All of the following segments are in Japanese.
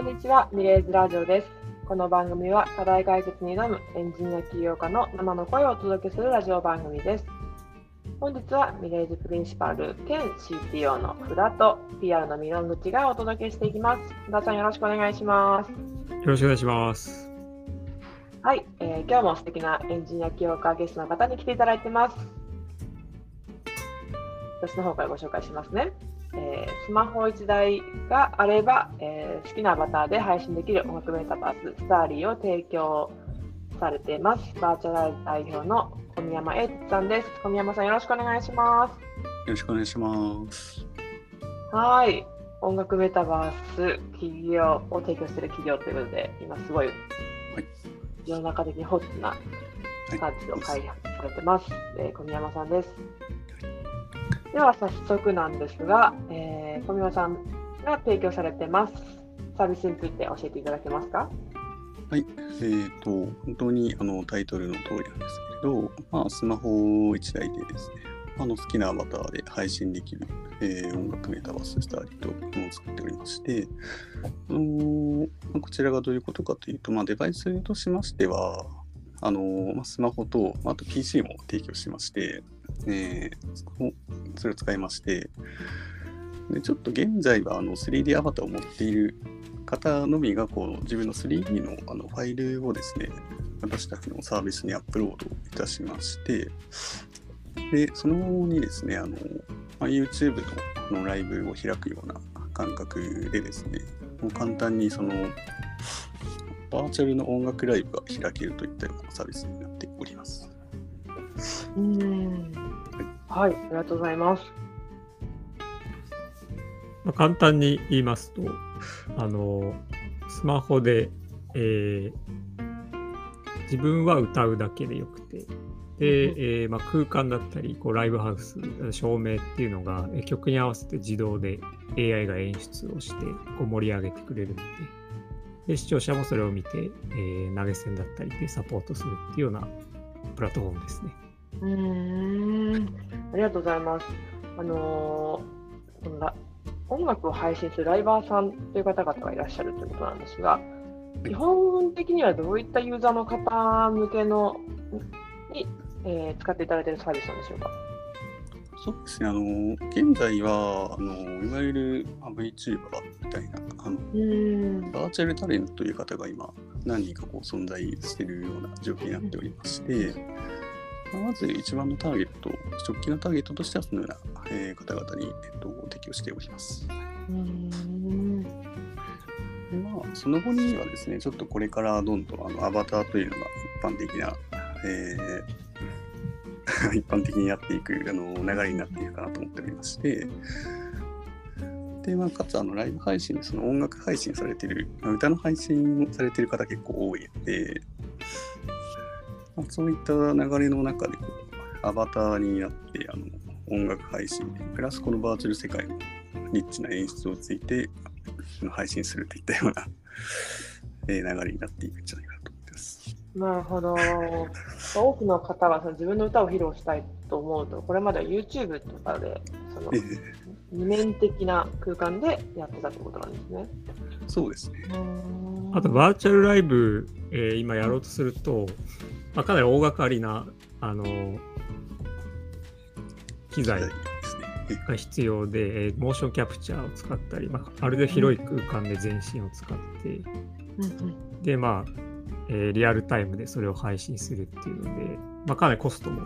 こんにちは、ミレーズラジオです。この番組は課題解決に挑むエンジニア起業家の生の声をお届けするラジオ番組です。本日はミレーズプリンシパル兼 CTO の福田と PR のミロン口がお届けしていきます。福田さんよろしくお願いします。よろしくお願いします。はい、えー、今日も素敵なエンジニア起業家ゲストの方に来ていただいてます。私の方からご紹介しますね。えー、スマホ1台があれば、えー、好きなアバターで配信できる音楽メタバース、スターリーを提供されています。バーチャル代表の小宮山英さんです。小宮山さん、よろしくお願いします。よろしくお願いします。はい。音楽メタバース企業を提供している企業ということで、今すごい、はい、世の中的にホットなサービスを開発されてます。はい、えー、小宮山さんです。では早速なんですが、えー、小宮さんが提供されてます。サービスについて教えていただけますか？はい、えーと、本当にあのタイトルの通りなんですけれど、まあ、スマホ1台でですね、あの好きなアバターで配信できる、えー、音楽メタバーススターリーというのを作っておりまして、あのこちらがどういうことかというと、まあ、デバイスとしましては、あのまあ、スマホと、あと PC も提供しまして、えー、それを使いましてでちょっと現在はあの 3D アバターを持っている方のみがこう自分の 3D のあのファイルをですね私たちのサービスにアップロードいたしましてでその後にですねあの、まあ、YouTube ののライブを開くような感覚でですねもう簡単にそのバーチャルの音楽ライブが開けるといったようなサービスになっております。うんはい、ありがとうございます。まあ、簡単に言いますと、あのスマホで、えー、自分は歌うだけでよくて、で、えーまあ、空間だったりこうライブハウス照明っていうのが曲に合わせて自動で AI が演出をしてこう盛り上げてくれるのでで視聴者もそれを見て、えー、投げ銭だったりでサポートするっていうようなプラットフォームですね。うんありがとうございます。あのー、音楽を配信するライバーさんという方々がいらっしゃるということなんですが、基本的にはどういったユーザーの方向けのに、えー、使っていただいているサービスなんでしょうか？そうですね、あの現在はあのいわゆる VTuber みたいなあのバーチャルタレントという方が今何人かこう存在しているような状況になっておりまして、まず一番のターゲット、直近のターゲットとしてはそのような、えー、方々に、えっと、提供しております。うんでまあ、その後にはですね、ちょっとこれからどんどんあのアバターというのが一般的な、えー、一般的にやっていくあの流れになっていくかなと思っておりまして、で、まあ、かつあのライブ配信でその音楽配信されてる、まあ、歌の配信されてる方結構多いので、まあ、そういった流れの中でこうアバターになってあの音楽配信で、プラスこのバーチャル世界のリッチな演出をついて配信するといったような流れになっていくんじゃないかなと思ってます。なるほど。多くの方はその自分の歌を披露したいと思うと、これまでは YouTube とかでその、二面的な空間でやってたってことなんですね。そうですね。あと、バーチャルライブ、えー、今やろうとすると、まあ、かなり大掛かりな、あの機材が必要で、えー、モーションキャプチャーを使ったり、まあ、ある程度広い空間で全身を使って、で、まあ、えー、リアルタイムでそれを配信するっていうので、まあ、かなりコストも、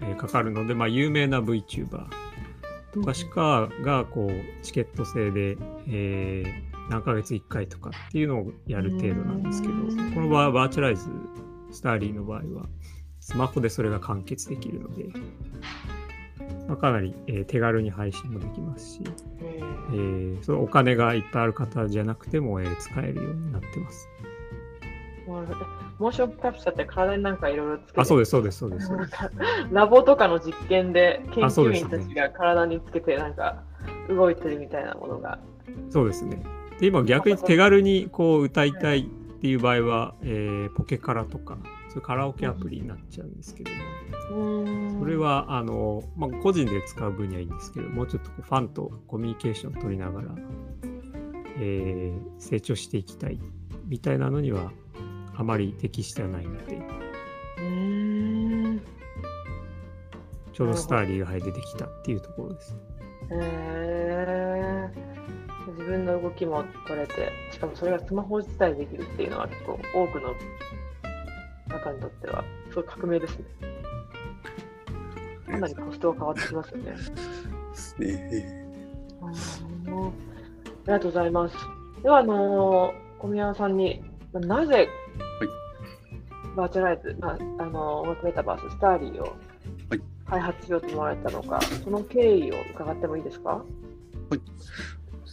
えー、かかるので、まあ、有名な VTuber とかしかがこうチケット制で、えー、何ヶ月1回とかっていうのをやる程度なんですけど、この場合はバーチャライズスターリーの場合はスマホでそれが完結できるので、まあ、かなり、えー、手軽に配信もできますし、えー、そのお金がいっぱいある方じゃなくても、えー、使えるようになってます。モーションキャプチャーって体になんかいろいろつけてあ、そうです、そうです、そうです。ラボとかの実験で研究員たちが体につけてなんか動いてるみたいなものが。そうですね。で、今逆に手軽にこう歌いたいっていう場合は、えー、ポケカラとか、そういうカラオケアプリになっちゃうんですけども、それはあの、まあ、個人で使う分にはいいんですけど、もうちょっとファンとコミュニケーションを取りながら、えー、成長していきたいみたいなのにはあまり適してはないので。ちょうどスターリーが出てきたっていうところです。へえー、自分の動きも取れて、しかもそれがスマホ自体できるっていうのは結構多くの方にとってはすごい革命ですね。かなりコストが変わってきますよね。ねありがとうございます。では、あのー、小宮さんになぜ、はい、バーチャライズ、まあ、あの音楽メタバース、スターリーを開発しようと思われたのか、その経緯を伺ってもいいですか？はい。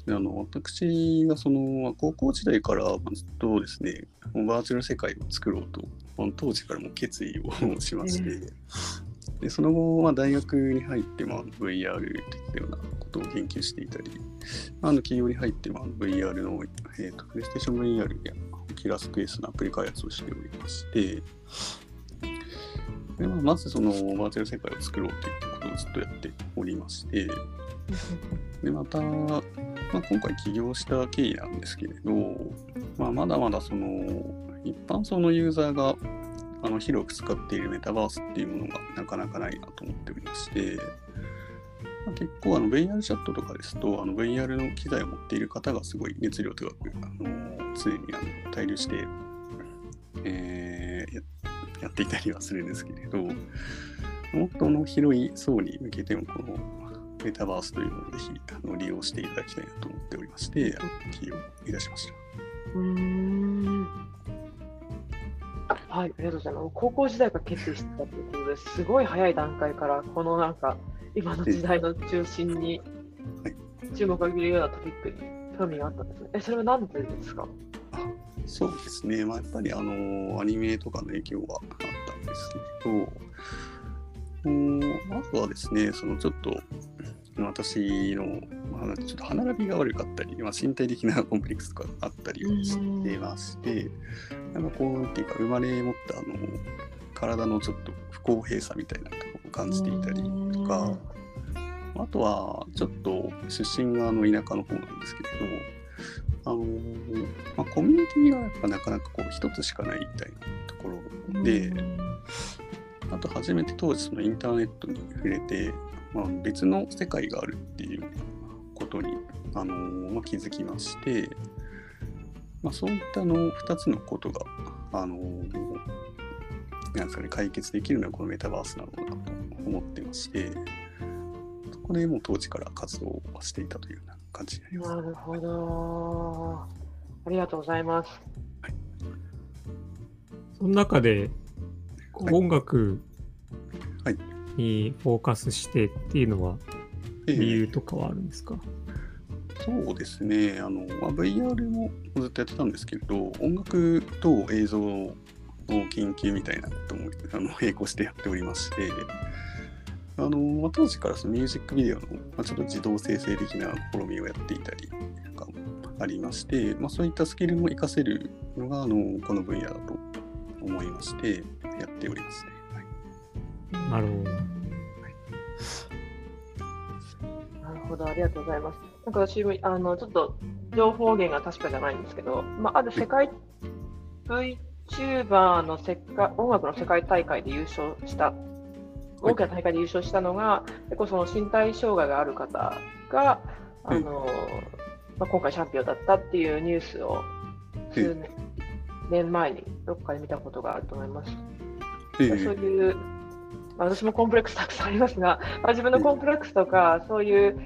あの私がその高校時代からずっとですね、バーチャル世界を作ろうと、当時からも決意をしまして、でその後、まあ、大学に入って、まあ、VR といったようなことを研究していたり、あの企業に入って、まあ、VR の、えーと、プレイステーション VR やオキラスクエスのアプリ開発をしておりまして、でまあ、まずそのバーチャル世界を作ろうということをずっとやっておりまして、でまた、まあ、今回起業した経緯なんですけれど、まあ、まだまだその一般層のユーザーがあの広く使っているメタバースっていうものがなかなかないなと思っておりまして、まあ、結構あの VR チャットとかですとあの VR の機材を持っている方がすごい熱量高くあの常にあの滞留して、えー、やっていたりはするんですけれどもっとの広い層に向けてもこのメタバースというのをぜひあの利用していただきたいなと思っておりまして起用いたしました。うんはい、ありがとうございます。高校時代から決意してたということですごい早い段階からこのなんか今の時代の中心に注目を浴びるようなトピックに興味があったんですね。え、それは何でですか？そうですね、まあ、やっぱりあのアニメとかの影響はあったんですけど、まずはですね、そのちょっと私の、まあ、ちょっと歯並びが悪かったり、まあ、身体的なコンプレックスとかあったりしてまして、なんかこう、っていうか、生まれ持ったあの体のちょっと不公平さみたいなところを感じていたりとか、あとはちょっと出身があの田舎の方なんですけれど、あのまあ、コミュニティがやっぱなかなかこう一つしかないみたいなところで、あと初めて当時そのインターネットに触れて、まあ、別の世界があるっていうことに、あのー、まあ、気づきまして、まあ、そういったの2つのことが、あのー、なんですかね、解決できるのはこのメタバースなのかなと思ってまして、そこでもう当時から活動をしていたというような感じになります。なるほど。ありがとうございます。はい、その中で、音楽にフォーカスしてっていうのは理由とかはあるんですか、えー、そうですね。あの、まあ、VR もずっとやってたんですけれど音楽と映像の研究みたいなこともあの並行してやっておりましてあの、まあ、当時からそのミュージックビデオの、まあ、ちょっと自動生成的な試みをやっていたりかありまして、まあ、そういったスキルも活かせるのがあのこの分野だと思いましてやっておりますね。なるほど。なるほど、ありがとうございます。なんか私もあのちょっと情報源が確かじゃないんですけど、まあ、ある世界 VTuber の世界音楽の世界大会で優勝した、大きな大会で優勝したのが、結構その身体障害がある方が、あのまあ、今回チャンピオンだったっていうニュースを数年前にどっかで見たことがあると思います。そういう私もコンプレックスたくさんありますが、まあ、自分のコンプレックスとかそういう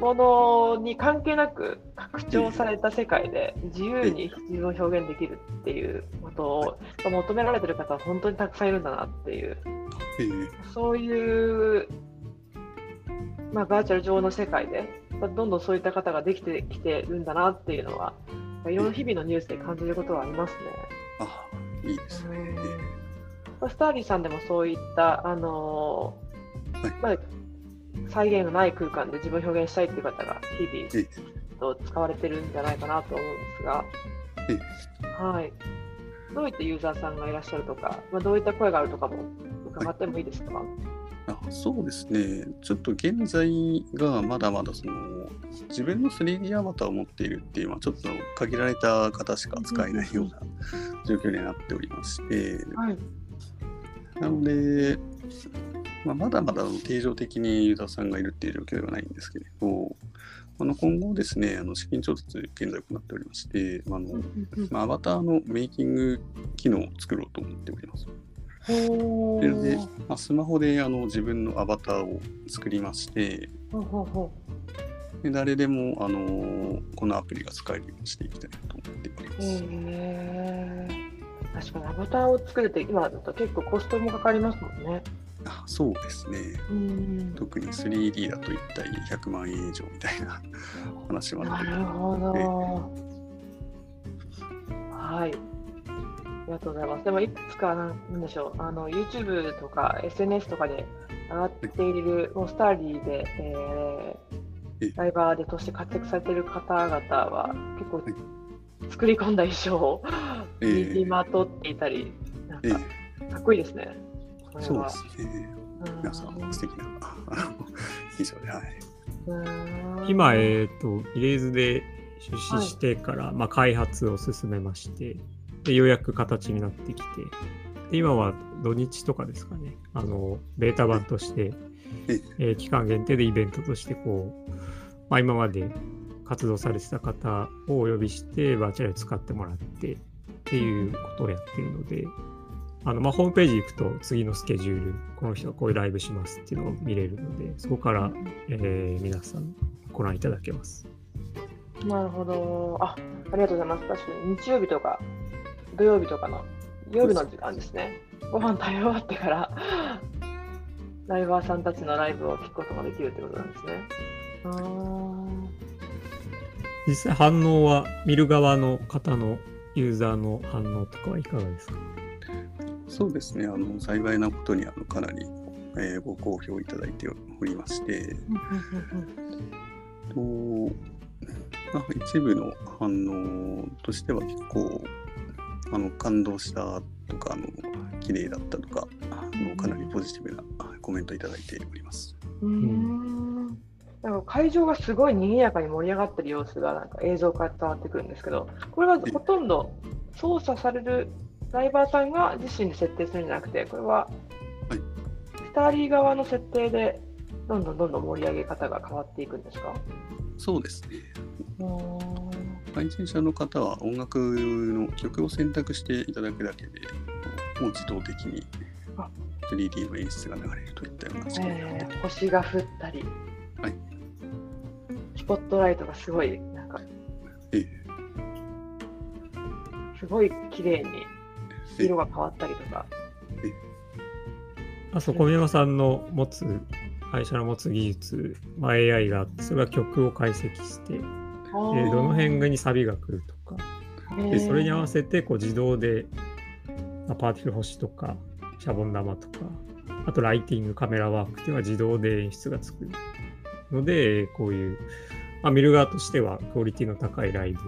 ものに関係なく拡張された世界で自由に自分を表現できるっていうことを求められてる方は本当にたくさんいるんだなっていう、そういう、まあ、バーチャル上の世界でどんどんそういった方ができてきてるんだなっていうのは、いろんな日々のニュースで感じることはありますね。あいいですね。スターリーさんでもそういった、あのまあ、再現のない空間で自分を表現したいっていう方が日々と使われてるんじゃないかなと思うんですが、はい、どういったユーザーさんがいらっしゃるとか、まあ、どういった声があるとかも伺ってもいいですか、はい、あそうですね、ちょっと現在がまだまだその自分の 3D アバターを持っているっていうのはちょっと限られた方しか使えないような状況になっておりまして、はい、なので、まあ、まだまだ定常的にユーザーさんがいるっていう状況ではないんですけれど、あの今後ですね、あの資金調達現在行っておりまして、あのまあ、アバターのメイキング機能を作ろうと思っております。で、まあ、スマホであの自分のアバターを作りまして、で誰でも、あのこのアプリが使えるようにしていきたいなと思っております。へ確かにアバターを作るって今だと結構コストもかかりますもんね。あそうですね。特に 3D だと一体100万円以上みたいな 話もあってなるほど。はい。ありがとうございます。でも、いくつか、なんでしょう、あの YouTube とか SNS とかで上がっている、もうスターリーで、えー、ライバーでとして活躍されている方々は、結構、作り込んだ衣装を身にまとっていたり、なんか、かっこいいですね。そうですね。皆さん、素敵な 衣装で、はい。今、えっ、ー、と、イレーズで出資してから、はい、まあ、開発を進めまして、で、ようやく形になってきて、で今は土日とかですかね、あの、ベータ版として、えー、期間限定でイベントとして、こう、まあ、今まで活動されてた方をお呼びして、バーチャル使ってもらってっていうことをやってるので、あのまあ、ホームページ行くと次のスケジュール、この人がこういうライブしますっていうのを見れるので、そこから、えー、皆さんご覧いただけます。なるほど。あ、ありがとうございます。確かに日曜日とか土曜日とかの夜の時間ですね。ご飯食べ終わってからライバーさんたちのライブを聞くことができるってことなんですね。あ実際反応は見る側の方のユーザーの反応とかはいかがですか？そうですね、あの幸いなことにあのかなり、えー、ご好評いただいておりまして、とまあ、一部の反応としては結構あの感動したとかあの綺麗だったとかあのかなりポジティブなコメントいただいております。うんなんか会場がすごい賑やかに盛り上がってる様子がなんか映像から伝わってくるんですけど、これはほとんど操作されるライバーさんが自身で設定するんじゃなくて、これはスターリー側の設定でどんどんどんどん盛り上げ方が変わっていくんですか？そうですね。配信者の方は音楽の曲を選択していただくだけでもう自動的に 3D の演出が流れるといったような仕組みえー、星が降ったり、はい、スポットライトがすごいなんか、え。ー、すごい綺麗に色が変わったりとか。あそ小宮山さんの持つ会社の持つ技術、まあ、AI があってそれが曲を解析してえー、どの辺にサビが来るとか、でそれに合わせてこう自動で、まあ、パーティクル星とかシャボン玉とかあとライティングカメラワークっていうのは自動で演出がつくのでこういう、まあ、見る側としてはクオリティの高いライブ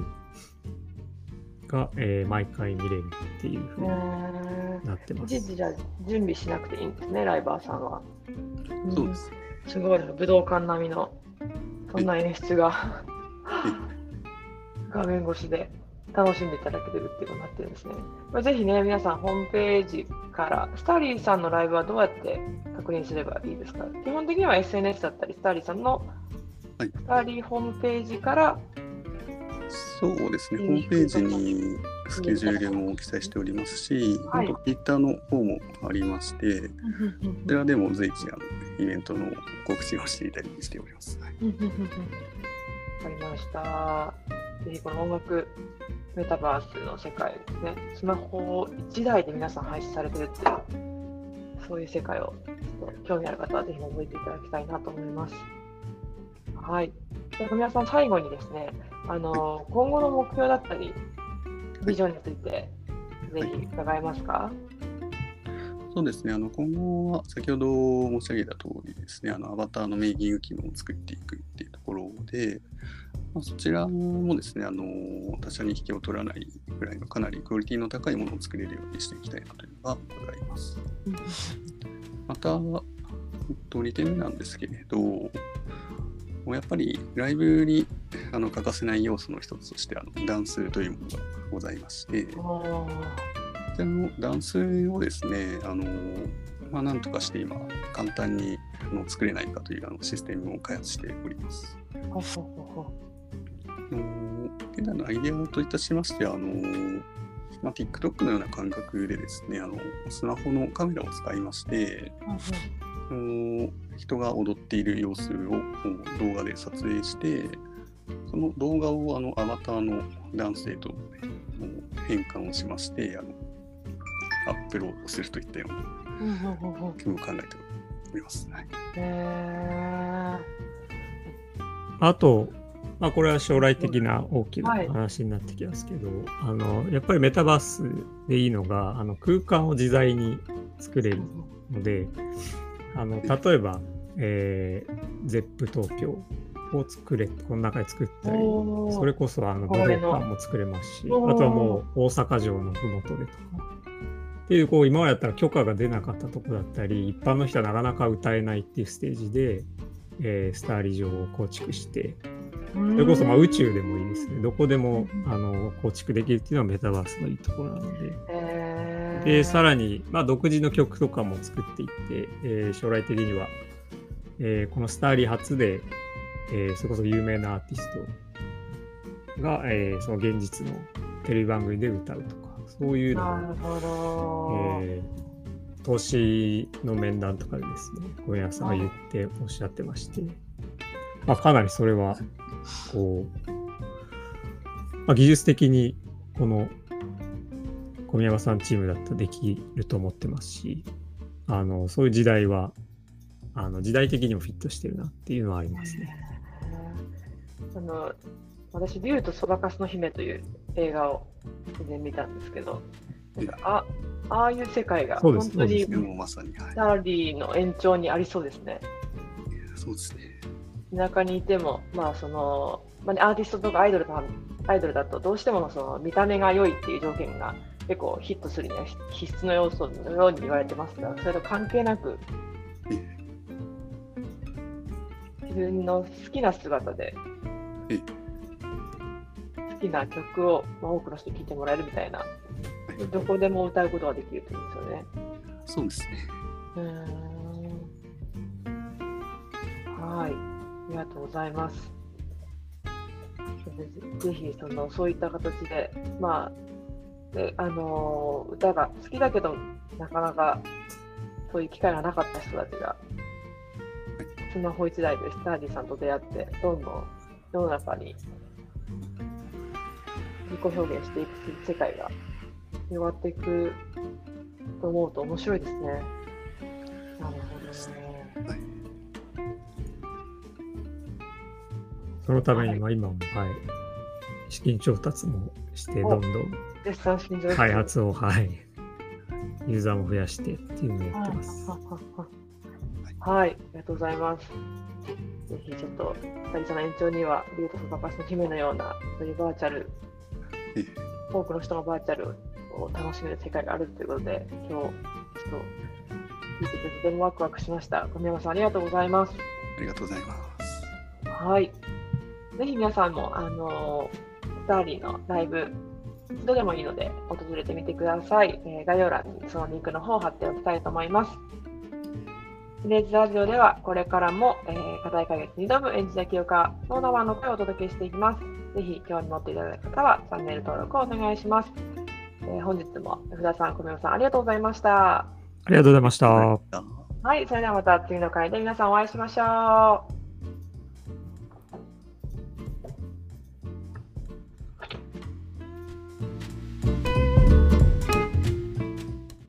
が、えー、毎回見れるっていうふうになってます。じゃ準備しなくていいんですねライバーさんは。そうです。すごい武道館並みのそんな演出が画面越しで楽しんでいただけてるっていうことになってるんですね。まあ、ぜひね、皆さんホームページから、スターリーさんのライブはどうやって確認すればいいですか？基本的には SNS だったり、スターリーさんの、スターリーホームページから、そうですね、ホームページにスケジュールも記載しておりますし、はい、ツイッターの方もありまして、こちらでも随時あのイベントの告知をしていたりしております。はい。かりました。ぜひこの音楽メタバースの世界ですね、スマホ1台で皆さん配信されてるっていう、そういう世界をちょっと興味ある方はぜひ覚えていただきたいなと思います。はい。で皆さん、最後にですね、あの今後の目標だったり、ビジョンについて、ぜひ伺えますか？そうですね、あの今後は先ほど申し上げた通りですね、あのアバターのメイキング機能を作っていくっていうところで、まあ、そちらもですね、あの他社に引けを取らないぐらいのかなりクオリティの高いものを作れるようにしていきたいなというのがございます。また、2点目なんですけれど、もうやっぱりライブにあの欠かせない要素の一つとしてあのダンスというものがございまして、こちらのダンスをですね、あのまあ、なんとかして今、簡単にあの作れないかというあのシステムを開発しております。現在のアイデアといたしましては、あのまあ、TikTok のような感覚でですね、あのスマホのカメラを使いまして、人が踊っている様子を動画で撮影してその動画をあのアバターの男性と変換をしましてあのアップロードするといったような気も考えております。はい、あと、まあ、これは将来的な大きな話になってきますけど、はい、あのやっぱりメタバースでいいのがあの空間を自在に作れるのであの例えば、えー、ZEP 東京を作れこの中で作ったりそれこそあの武道館も作れますしあとはもう大阪城の麓でとか。っていうこう今までやったら許可が出なかったとこだったり一般の人はなかなか歌えないっていうステージで、えー、スターリー場を構築してそれこそまあ宇宙でもいいですね。どこでもあの構築できるっていうのはメタバースのいいところなので、でさらに、まあ、独自の曲とかも作っていって、えー、将来的には、えー、このスターリー初でえー、それこそ有名なアーティストが、えー、その現実のテレビ番組で歌うとか、そういうのを、えー、投資の面談とかでですね、小宮さんが言っておっしゃってまして、まあ、かなりそれは、こう、まあ、技術的にこの小宮山さんチームだったらできると思ってますし、あのそういう時代はあの時代的にもフィットしてるなっていうのはありますね。あの私、竜とそばかすの姫という映画を以前見たんですけど、なんかあああいう世界が本当にスターリーの延長にありそうですね。そうですね。田舎にいても、まあそのまあ、アーティストとかアイドルだアイドルだとどうしてもその見た目が良いっていう条件が結構ヒットするには必須の要素のように言われてますが、それと関係なく、自分の好きな姿で好きな曲を、まあ、多くの人に聴いてもらえるみたいな、どこでも歌うことができるというんですよね。そうですね。うんはい、ありがとうございます。ぜひそのそういった形で、まあであの歌が好きだけどなかなかそういう機会がなかった人たちがスマホ1台でスターディさんと出会ってどんどん世の中に自己表現していく世界が広がっていくと思うと面白いですね。なるほどね。はい、そのためには今も、はい、資金調達もして、どんどん開発を、はい、ユーザーも増やしてっていうのをやってます。はい、ありがとうございます。ぜひちょっと、二人その延長には、竜とそばかしの姫のような、そういうバーチャル、多くの人がバーチャルを楽しめる世界があるということで、今日、ちょっと聞いててとてもワクワクしました。小宮山さん、ありがとうございます。ありがとうございます。はい。ぜひ皆さんも、あのスターリーのライブ、一度でもいいので訪れてみてください。えー、概要欄にそのリンクの方を貼っておきたいと思います。イメージラジオではこれからも、えー、課題解決に挑むエンジニア清川の生の声をお届けしていきます。ぜひ興味持っていただいた方はチャンネル登録をお願いします。えー、本日も福田さん、小宮さんありがとうございました。ありがとうございました。はい、それではまた次の回で皆さんお会いしましょう。